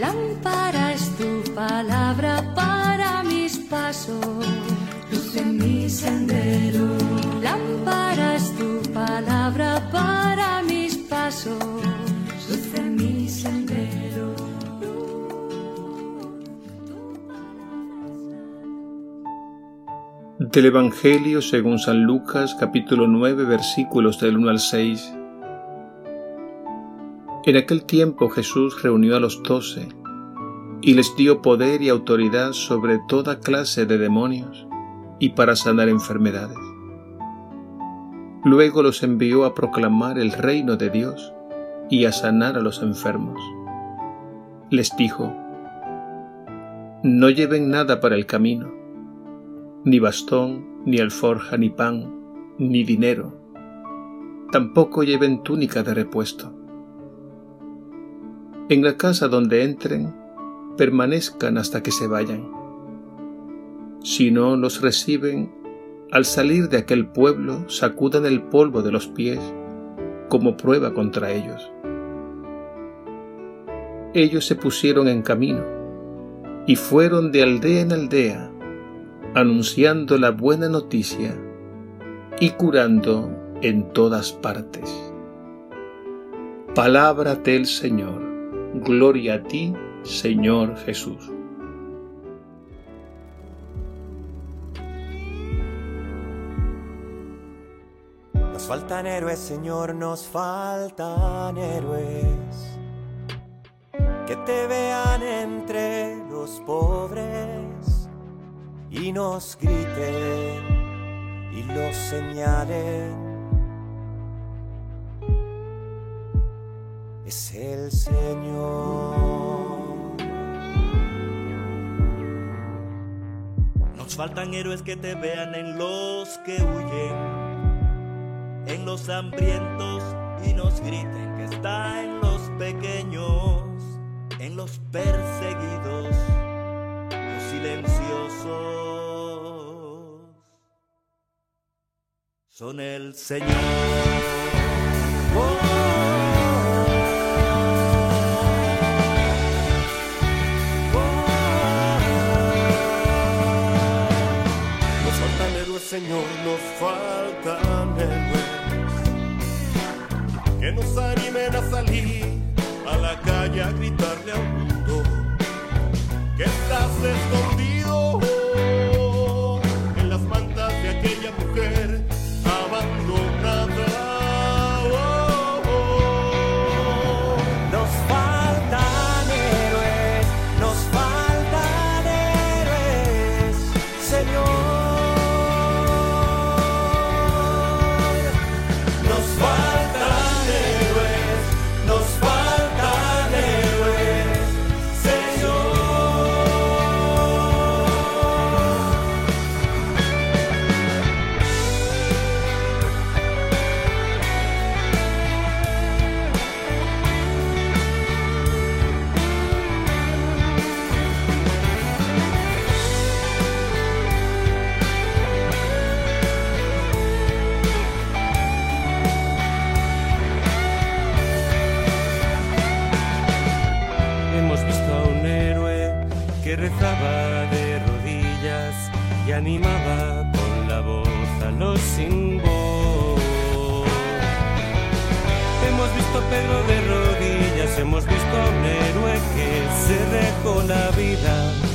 Lámpara es tu palabra para mis pasos, luz en mi sendero. Lámpara es tu palabra para mis pasos, luz en mi sendero. Del Evangelio según San Lucas capítulo 9 versículos del 1 al 6. En aquel tiempo Jesús reunió a los doce y les dio poder y autoridad sobre toda clase de demonios y para sanar enfermedades. Luego los envió a proclamar el reino de Dios y a sanar a los enfermos. Les dijo, No lleven nada para el camino ni bastón, ni alforja, ni pan, ni dinero. Tampoco lleven túnica de repuesto. En la casa donde entren, permanezcan hasta que se vayan. Si no los reciben, al salir de aquel pueblo, sacudan el polvo de los pies como prueba contra ellos. Ellos se pusieron en camino y fueron de aldea en aldea anunciando la buena noticia y curando en todas partes. Palabra del Señor. Gloria a ti, Señor Jesús. Nos faltan héroes, Señor, nos faltan héroes que te vean entre los pobres y nos griten y los señalen. Es el Señor. Faltan héroes que te vean en los que huyen, en los hambrientos y nos griten que está en los pequeños, en los perseguidos silenciosos son el Señor. Que rezaba de rodillas y animaba con la voz a los sin voz. Hemos visto a Pedro de rodillas, hemos visto a un héroe que se dejó la vida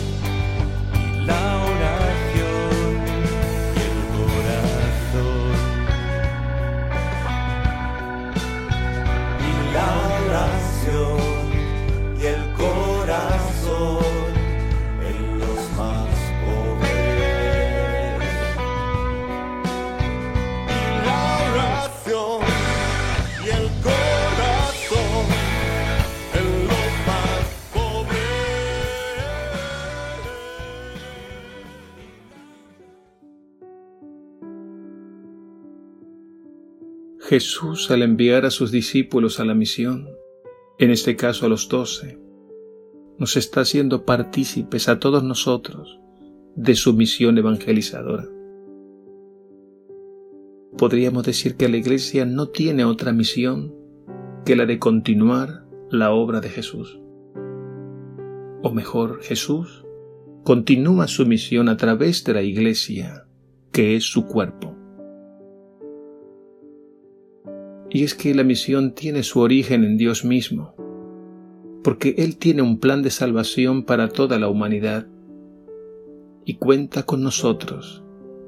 Jesús al enviar a sus discípulos a la misión, en este caso a los doce, nos está haciendo partícipes a todos nosotros de su misión evangelizadora. Podríamos decir que la Iglesia no tiene otra misión que la de continuar la obra de Jesús. o mejor Jesús, continúa su misión a través de la Iglesia, que es su cuerpo. Y es que la misión tiene su origen en Dios mismo, porque Él tiene un plan de salvación para toda la humanidad y cuenta con nosotros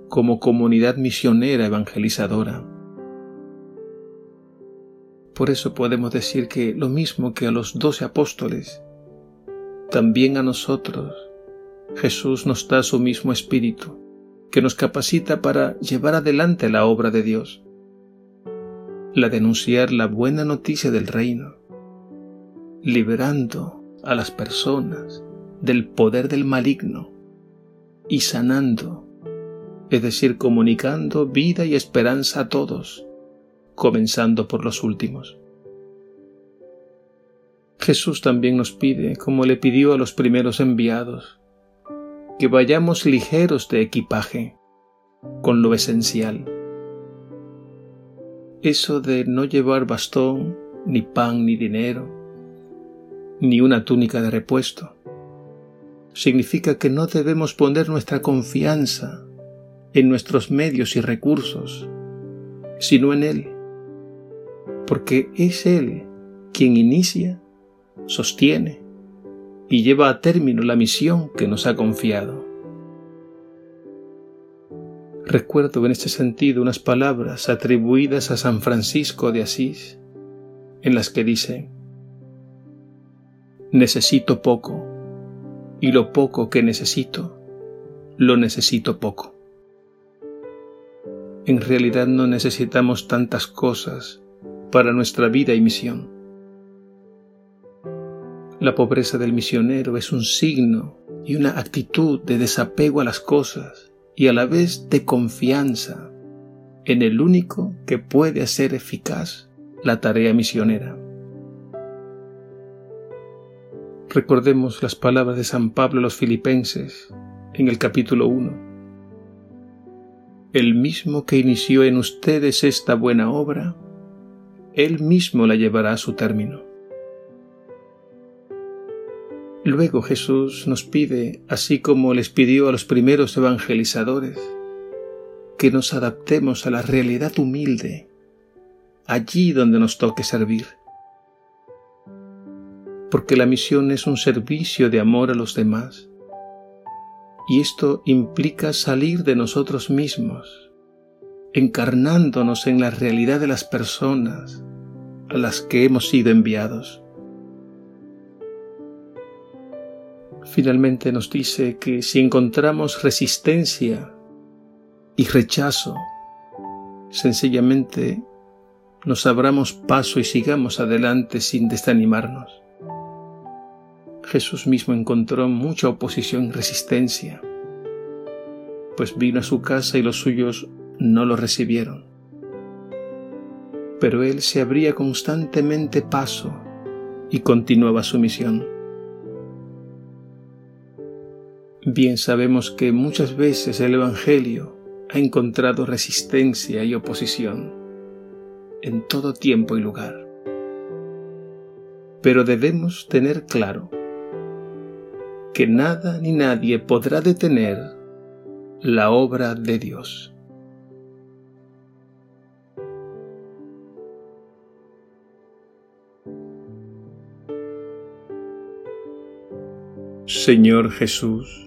como comunidad misionera evangelizadora. Por eso podemos decir que lo mismo que a los doce apóstoles, también a nosotros Jesús nos da su mismo espíritu, que nos capacita para llevar adelante la obra de Dios, la denunciar la buena noticia del reino, liberando a las personas del poder del maligno y sanando es decir, comunicando vida y esperanza a todos, comenzando por los últimos. Jesús también nos pide, como le pidió a los primeros enviados, que vayamos ligeros de equipaje, con lo esencial. Eso de no llevar bastón, ni pan, ni dinero, ni una túnica de repuesto, significa que no debemos poner nuestra confianza en nuestros medios y recursos, sino en Él, porque es Él quien inicia, sostiene y lleva a término la misión que nos ha confiado. Recuerdo en este sentido unas palabras atribuidas a San Francisco de Asís, en las que dice, Necesito poco, y lo poco que necesito, lo necesito poco. En realidad no necesitamos tantas cosas para nuestra vida y misión. La pobreza del misionero es un signo y una actitud de desapego a las cosas y a la vez de confianza en el único que puede hacer eficaz la tarea misionera. Recordemos las palabras de San Pablo a los filipenses en el capítulo 1 el mismo que inició en ustedes esta buena obra, Él mismo la llevará a su término. Luego Jesús nos pide, así como les pidió a los primeros evangelizadores, que nos adaptemos a la realidad humilde, allí donde nos toque servir. Porque la misión es un servicio de amor a los demás y esto implica salir de nosotros mismos, encarnándonos en la realidad de las personas a las que hemos sido enviados. Finalmente nos dice que si encontramos resistencia y rechazo, sencillamente nos abramos paso y sigamos adelante sin desanimarnos. Jesús mismo encontró mucha oposición y resistencia, pues vino a su casa y los suyos no lo recibieron. Pero él se abría constantemente paso y continuaba su misión. Bien sabemos que muchas veces el Evangelio ha encontrado resistencia y oposición en todo tiempo y lugar. Pero debemos tener claro que nada ni nadie podrá detener la obra de Dios. Señor Jesús,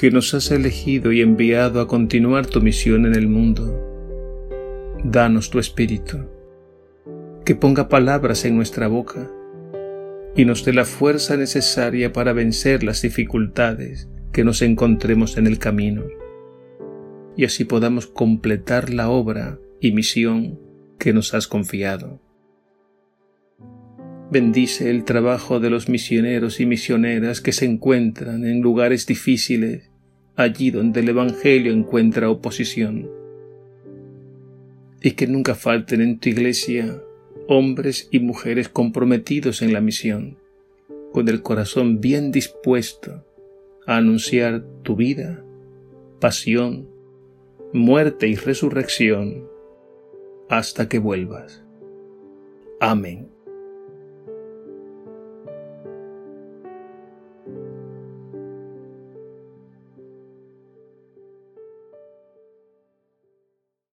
que nos has elegido y enviado a continuar tu misión en el mundo, danos tu Espíritu, que ponga palabras en nuestra boca y nos dé la fuerza necesaria para vencer las dificultades que nos encontremos en el camino, y así podamos completar la obra y misión que nos has confiado. Bendice el trabajo de los misioneros y misioneras que se encuentran en lugares difíciles, allí donde el Evangelio encuentra oposición. Y que nunca falten en tu iglesia hombres y mujeres comprometidos en la misión, con el corazón bien dispuesto a anunciar tu vida, pasión, muerte y resurrección hasta que vuelvas. Amén.